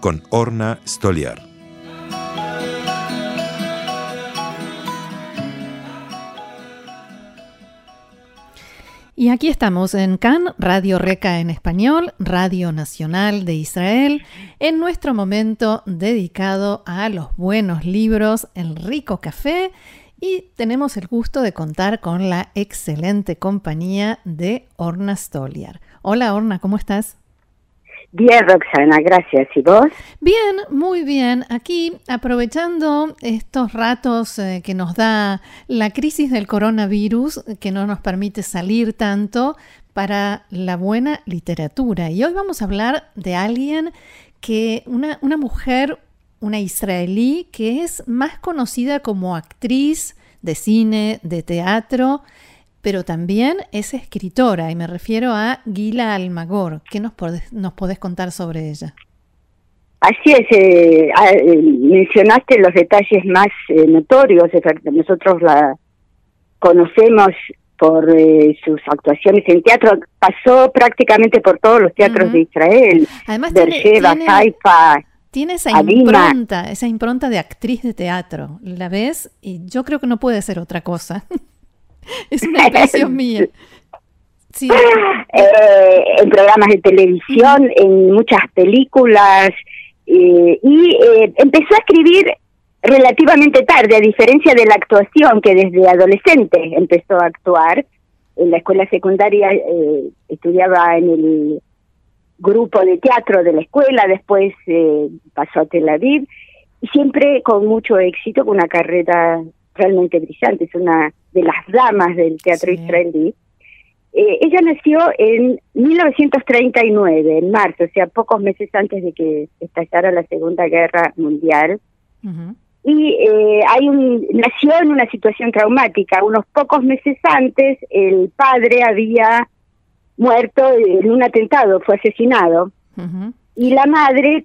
con Orna Stoliar. Y aquí estamos en CAN, Radio Reca en español, Radio Nacional de Israel, en nuestro momento dedicado a los buenos libros, el rico café y tenemos el gusto de contar con la excelente compañía de Orna Stoliar. Hola Orna, ¿cómo estás? Bien, Roxana, gracias. ¿Y vos? Bien, muy bien. Aquí aprovechando estos ratos eh, que nos da la crisis del coronavirus, que no nos permite salir tanto para la buena literatura. Y hoy vamos a hablar de alguien que, una, una mujer, una israelí que es más conocida como actriz de cine, de teatro, pero también es escritora y me refiero a Gila Almagor. ¿Qué nos podés, nos podés contar sobre ella? Así es, eh, ah, eh, mencionaste los detalles más eh, notorios, nosotros la conocemos por sus actuaciones en teatro, pasó prácticamente por todos los teatros de Israel, Además, Beersheba, Haifa, tiene esa impronta, esa impronta de actriz de teatro. La ves y yo creo que no puede ser otra cosa. es una impresión mía. Sí. Eh, en programas de televisión, en muchas películas, eh, y eh, empezó a escribir relativamente tarde, a diferencia de la actuación, que desde adolescente empezó a actuar. En la escuela secundaria estudiaba en el grupo de teatro de la escuela, después eh, pasó a Tel Aviv, y siempre con mucho éxito, con una carrera realmente brillante, es una de las damas del teatro israelí. Eh, ella nació en 1939, en marzo, o sea, pocos meses antes de que estallara la Segunda Guerra Mundial. Y eh, hay un, nació en una situación traumática. Unos pocos meses antes, el padre había muerto en un atentado, fue asesinado. Y la madre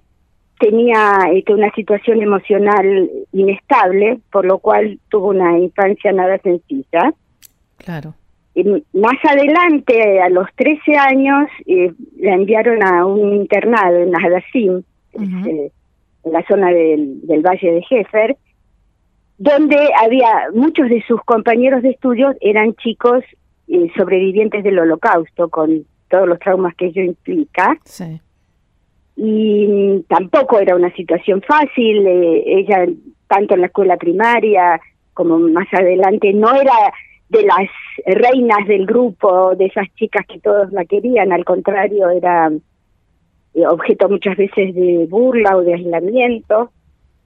tenía este, una situación emocional inestable, por lo cual tuvo una infancia nada sencilla. Claro. Y más adelante, a los 13 años, eh, la enviaron a un internado en Hadassim, este, en la zona del, del Valle de Jefer, donde había muchos de sus compañeros de estudios eran chicos eh, sobrevivientes del holocausto, con todos los traumas que ello implica. Y tampoco era una situación fácil, eh, ella tanto en la escuela primaria como más adelante no era de las reinas del grupo, de esas chicas que todos la querían, al contrario, era eh, objeto muchas veces de burla o de aislamiento.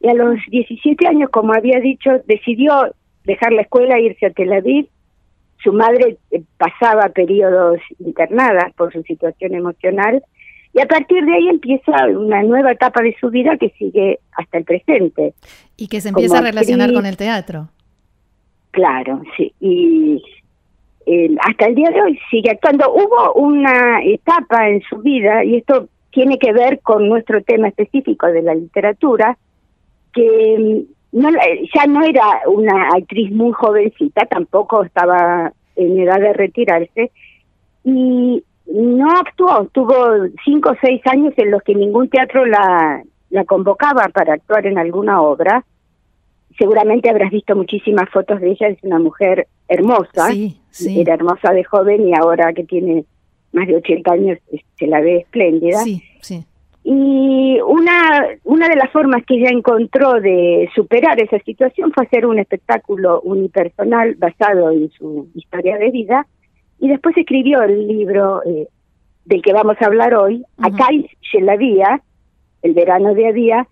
Y a los 17 años, como había dicho, decidió dejar la escuela e irse a Tel Aviv su madre eh, pasaba periodos internadas por su situación emocional y a partir de ahí empieza una nueva etapa de su vida que sigue hasta el presente. Y que se empieza a relacionar con el teatro. Claro, sí. Y eh, hasta el día de hoy sigue actuando. Hubo una etapa en su vida, y esto tiene que ver con nuestro tema específico de la literatura, que mm, no ya no era una actriz muy jovencita, tampoco estaba en edad de retirarse, y no actuó, tuvo cinco o seis años en los que ningún teatro la, la convocaba para actuar en alguna obra. Seguramente habrás visto muchísimas fotos de ella, es una mujer hermosa, sí, sí. era hermosa de joven y ahora que tiene más de 80 años se la ve espléndida. Sí, sí. Y una, una de las formas que ella encontró de superar esa situación fue hacer un espectáculo unipersonal basado en su historia de vida y después escribió el libro eh, del que vamos a hablar hoy, uh -huh. Shelavia, El verano de Adía,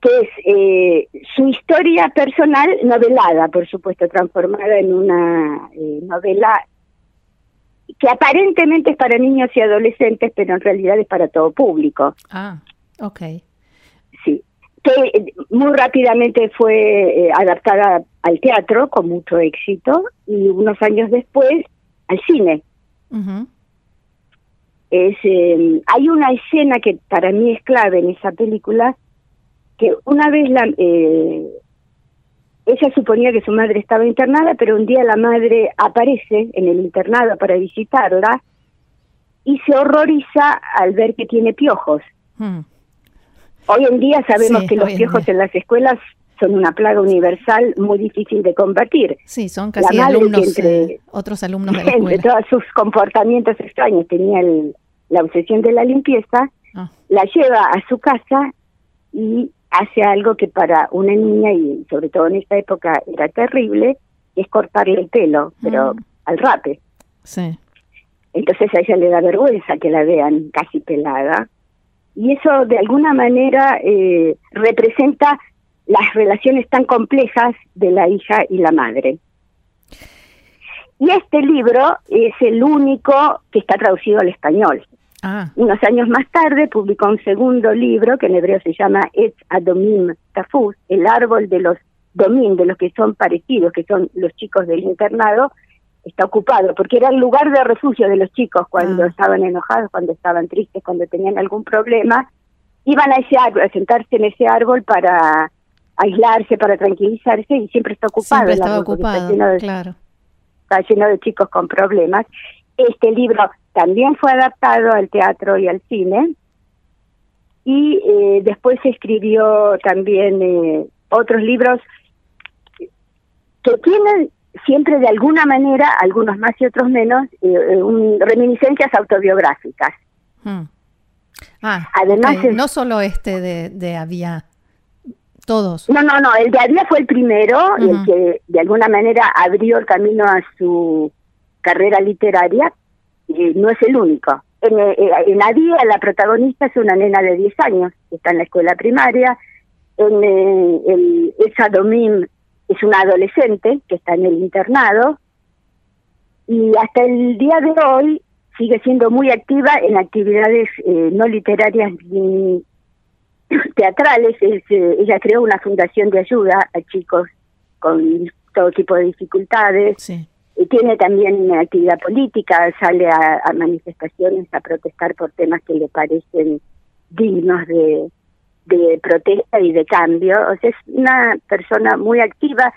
que es eh, su historia personal novelada, por supuesto, transformada en una eh, novela que aparentemente es para niños y adolescentes, pero en realidad es para todo público. Ah, ok. sí, que eh, muy rápidamente fue eh, adaptada al teatro con mucho éxito y unos años después al cine. es, em, hay una escena que para mí es clave en esa película, que una vez la, eh, ella suponía que su madre estaba internada, pero un día la madre aparece en el internado para visitarla y se horroriza al ver que tiene piojos. Hmm. Hoy en día sabemos que los piojos en, las escuelas son una plaga universal muy difícil de combatir. Sí, son casi alumnos, entre, eh, otros alumnos de la escuela. Entre todos sus comportamientos extraños, tenía la obsesión de la limpieza, ah. la lleva a su casa y hace algo que para una niña, y sobre todo en esta época era terrible, es cortarle el pelo, pero mm. al rape. Sí. Entonces a ella le da vergüenza que la vean casi pelada. Y eso de alguna manera eh, representa las relaciones tan complejas de la hija y la madre. Y este libro es el único que está traducido al español. Ah. Unos años más tarde publicó un segundo libro que en hebreo se llama Et Adomim Tafuz, el árbol de los domín, de los que son parecidos, que son los chicos del internado, está ocupado, porque era el lugar de refugio de los chicos cuando ah. estaban enojados, cuando estaban tristes, cuando tenían algún problema, iban a ese árbol, a sentarse en ese árbol para aislarse, para tranquilizarse y siempre está ocupado. Siempre estaba ocupado, claro. Está lleno de chicos con problemas. Este libro también fue adaptado al teatro y al cine. Y eh, después se escribió también eh, otros libros que tienen siempre de alguna manera, algunos más y otros menos, eh, reminiscencias autobiográficas. Hmm. Ah, Además, no solo este de, de Avia, todos. No, no, no, el de Avia fue el primero, el que de alguna manera abrió el camino a su carrera literaria, no es el único. En, eh, en Adía la protagonista es una nena de 10 años, que está en la escuela primaria. En eh, el, Domín es una adolescente que está en el internado. Y hasta el día de hoy sigue siendo muy activa en actividades eh, no literarias ni teatrales. ella creó una fundación de ayuda a chicos con todo tipo de dificultades. Sí tiene también actividad política, sale a, manifestaciones a protestar por temas que le parecen dignos de, de protesta y de cambio. O sea, es una persona muy activa.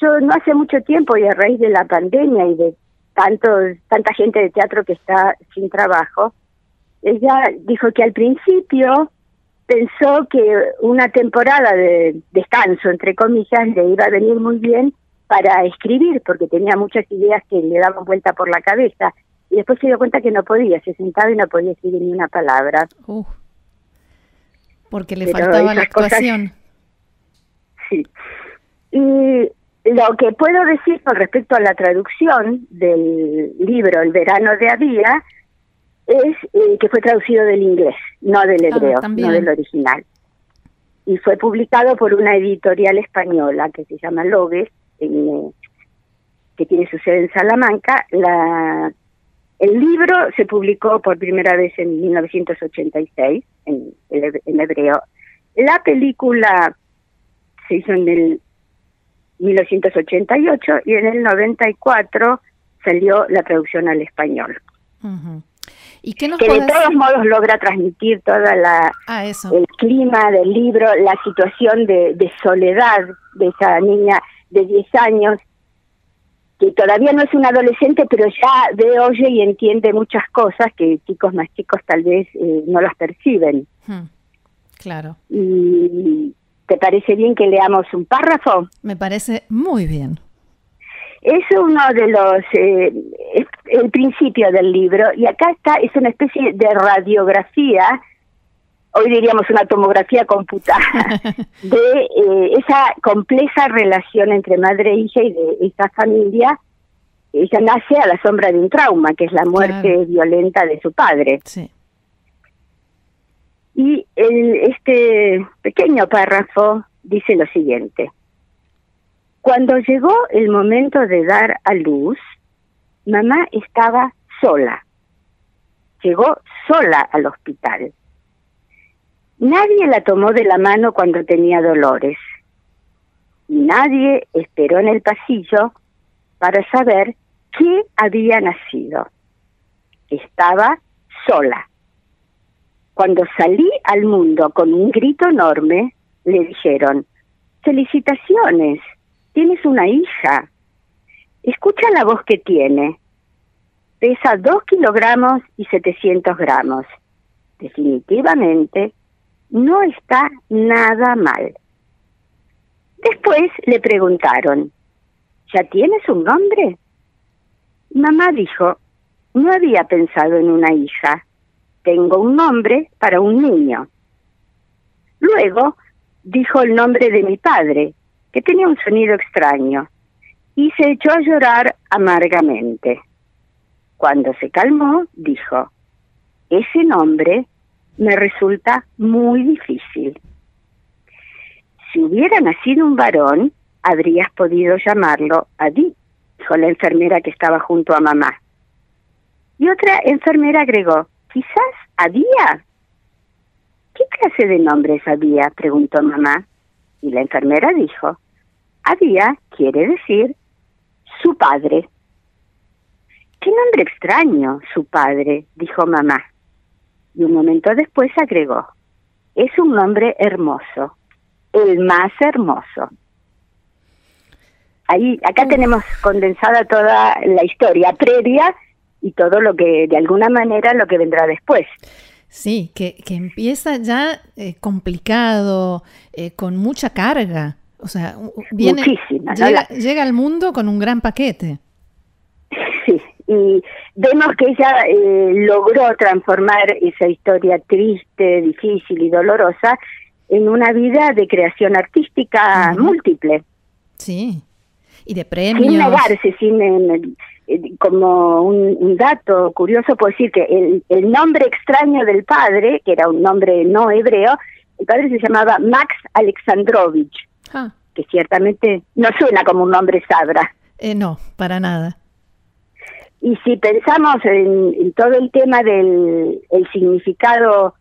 Yo no hace mucho tiempo y a raíz de la pandemia y de tanto, tanta gente de teatro que está sin trabajo, ella dijo que al principio pensó que una temporada de descanso, entre comillas, le iba a venir muy bien para escribir, porque tenía muchas ideas que le daban vuelta por la cabeza. Y después se dio cuenta que no podía, se sentaba y no podía escribir ni una palabra. porque le faltaba la actuación. sí. Y lo que puedo decir con respecto a la traducción del libro El verano de Avía es eh, que fue traducido del inglés, no del ah, hebreo, no del original. Y fue publicado por una editorial española que se llama Logues que tiene su sede en Salamanca. La, el libro se publicó por primera vez en 1986 en, en hebreo. La película se hizo en el 1988 y en el 94 salió la traducción al español. ¿Y qué nos que de todos modos logra transmitir toda la ah, el clima del libro, la situación de, de soledad de esa niña de 10 años, que todavía no es un adolescente, pero ya ve, oye y entiende muchas cosas que chicos más chicos tal vez eh, no las perciben. Hmm, claro. ¿Y te parece bien que leamos un párrafo? Me parece muy bien. Es uno de los, eh, el principio del libro, y acá está, es una especie de radiografía hoy diríamos una tomografía computada, de eh, esa compleja relación entre madre e hija y de esa familia. Ella nace a la sombra de un trauma, que es la muerte violenta de su padre. Y el, este pequeño párrafo dice lo siguiente. Cuando llegó el momento de dar a luz, mamá estaba sola. Llegó sola al hospital Nadie la tomó de la mano cuando tenía dolores. Nadie esperó en el pasillo para saber qué había nacido. Estaba sola. Cuando salí al mundo con un grito enorme, le dijeron, felicitaciones, tienes una hija. Escucha la voz que tiene. Pesa dos kilogramos y 700 gramos. Definitivamente no está nada mal. Después le preguntaron, ¿ya tienes un nombre? Mamá dijo, no había pensado en una hija. Tengo un nombre para un niño. Luego dijo el nombre de mi padre, que tenía un sonido extraño, y se echó a llorar amargamente. Cuando se calmó, dijo, ese nombre me resulta muy difícil. Si hubiera nacido un varón, habrías podido llamarlo Adi, dijo la enfermera que estaba junto a mamá. Y otra enfermera agregó, quizás Adía. ¿Qué clase de nombre es Adía? preguntó mamá. Y la enfermera dijo, Adía quiere decir su padre. Qué nombre extraño, su padre, dijo mamá. Y un momento después agregó, es un nombre hermoso, el más hermoso. Ahí, acá tenemos condensada toda la historia previa y todo lo que, de alguna manera, lo que vendrá después. Sí, que, que empieza ya eh, complicado, eh, con mucha carga. O sea, viene, Muchísima, llega, llega, al mundo con un gran paquete. Sí, y vemos que ella eh, logró transformar esa historia triste, difícil y dolorosa en una vida de creación artística múltiple. Sí, y de premios. Sin negarse, sin, eh, como un, dato curioso, puedo decir que el, el, nombre extraño del padre, que era un nombre no hebreo, el padre se llamaba Max Alexandrovich, ah. que ciertamente no suena como un nombre sabra. Eh, no, para nada. Y si pensamos en, todo el tema del el significado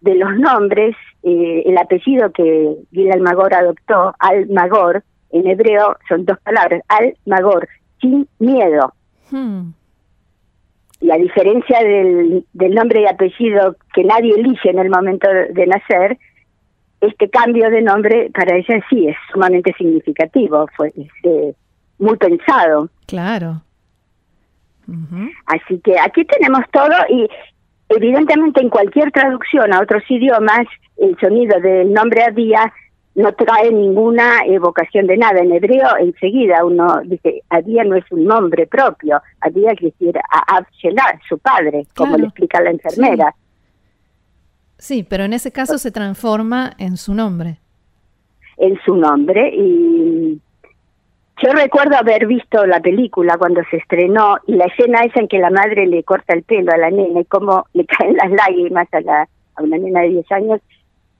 de los nombres, eh, el apellido que Gil Almagor adoptó, Almagor, en hebreo son dos palabras, Almagor, sin miedo. Hmm. Y a diferencia del, del nombre y apellido que nadie elige en el momento de nacer, este cambio de nombre para ella sí es sumamente significativo, fue este, muy pensado. Claro. Así que aquí tenemos todo y evidentemente en cualquier traducción a otros idiomas el sonido del nombre Adía no trae ninguna evocación de nada. En hebreo enseguida uno dice, Adía no es un nombre propio, Adía quiere decir a su padre, como le explica la enfermera. Sí. pero en ese caso se transforma en su nombre. En su nombre y yo recuerdo haber visto la película cuando se estrenó y la escena esa en que la madre le corta el pelo a la nena y cómo le caen las lágrimas a, la, a una nena de 10 años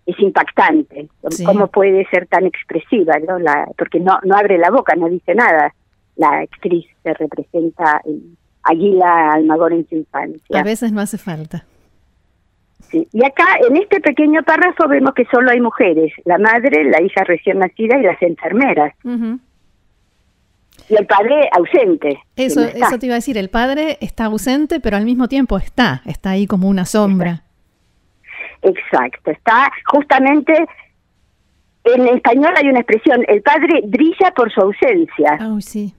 es impactante. ¿Cómo puede ser tan expresiva? ¿no? La, porque no, no abre la boca, no dice nada. La actriz se representa en Aguila Almagor en su infancia. A veces no hace falta. Sí. Y acá, en este pequeño párrafo, vemos que solo hay mujeres, la madre, la hija recién nacida y las enfermeras. Y el padre ausente. Eso, eso te iba a decir, el padre está ausente, pero al mismo tiempo está, está ahí como una sombra. Exacto, está justamente en español hay una expresión, el padre brilla por su ausencia. Ah, sí.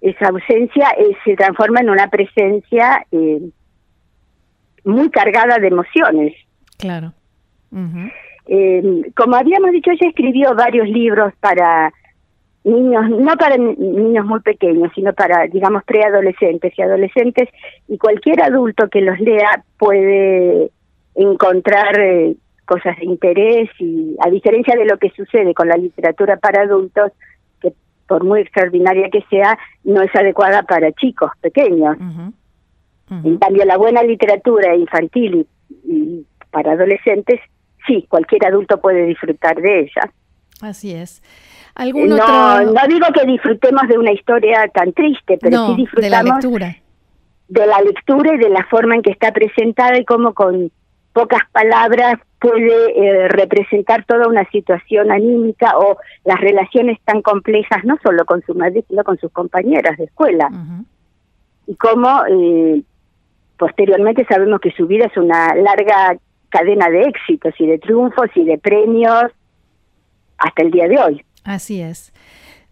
Esa ausencia eh, se transforma en una presencia eh, muy cargada de emociones. Claro. Eh, como habíamos dicho, ella escribió varios libros para niños, no para niños muy pequeños, sino para, digamos, preadolescentes y adolescentes, y cualquier adulto que los lea puede encontrar eh, cosas de interés y a diferencia de lo que sucede con la literatura para adultos, que por muy extraordinaria que sea, no es adecuada para chicos pequeños. En cambio, la buena literatura infantil y, para adolescentes, sí, cualquier adulto puede disfrutar de ella. Así es. ¿Algún no, no digo que disfrutemos de una historia tan triste, pero sí disfrutamos de la lectura. De la lectura y de la forma en que está presentada y cómo con pocas palabras puede eh, representar toda una situación anímica o las relaciones tan complejas, no solo con su madre, sino con sus compañeras de escuela. Y cómo eh, posteriormente sabemos que su vida es una larga cadena de éxitos y de triunfos y de premios hasta el día de hoy. Así es.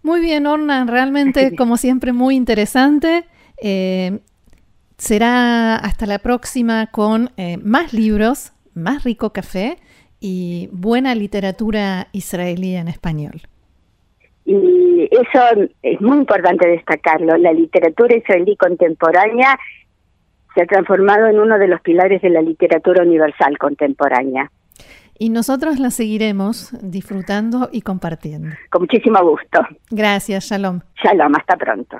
Muy bien, Orna, realmente como siempre muy interesante. Eh, será hasta la próxima con más libros más rico café y buena literatura israelí en español. Y eso es muy importante destacarlo. La literatura israelí contemporánea se ha transformado en uno de los pilares de la literatura universal contemporánea. Y nosotros la seguiremos disfrutando y compartiendo. Con muchísimo gusto. Gracias, Shalom. Shalom, hasta pronto.